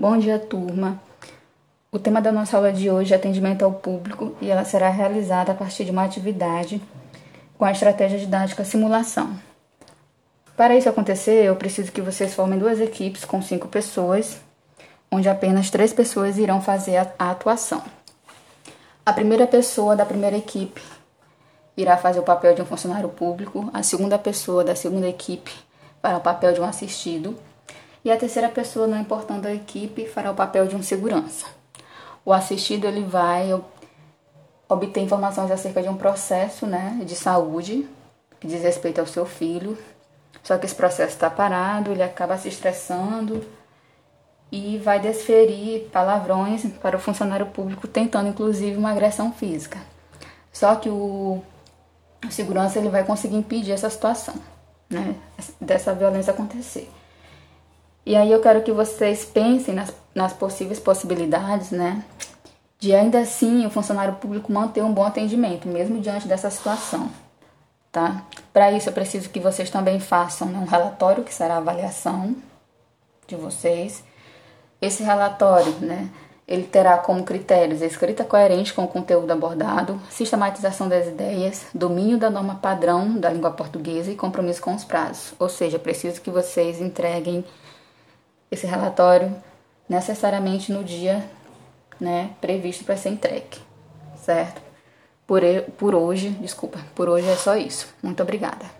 Bom dia, turma. O tema da nossa aula de hoje é atendimento ao público e ela será realizada a partir de uma atividade com a estratégia didática simulação. Para isso acontecer, eu preciso que vocês formem duas equipes com cinco pessoas, onde apenas três pessoas irão fazer a, atuação. A primeira pessoa da primeira equipe irá fazer o papel de um funcionário público, a segunda pessoa da segunda equipe fará o papel de um assistido e a terceira pessoa, não importando a equipe, fará o papel de um segurança. O assistido ele vai obter informações acerca de um processo né, de saúde que diz respeito ao seu filho, só que esse processo está parado, ele acaba se estressando e vai desferir palavrões para o funcionário público, tentando inclusive uma agressão física. Só que o, o segurança ele vai conseguir impedir essa situação, né, dessa violência acontecer. E aí eu quero que vocês pensem nas, nas possíveis possibilidades, né? De ainda assim o funcionário público manter um bom atendimento, mesmo diante dessa situação, tá? Para isso eu preciso que vocês também façam né, um relatório que será a avaliação de vocês. Esse relatório, né? Ele terá como critérios a escrita coerente com o conteúdo abordado, sistematização das ideias, domínio da norma padrão da língua portuguesa e compromisso com os prazos. Ou seja, preciso que vocês entreguem esse relatório necessariamente no dia né, previsto para ser entregue, certo? Por, por hoje, desculpa, por hoje é só isso. Muito obrigada.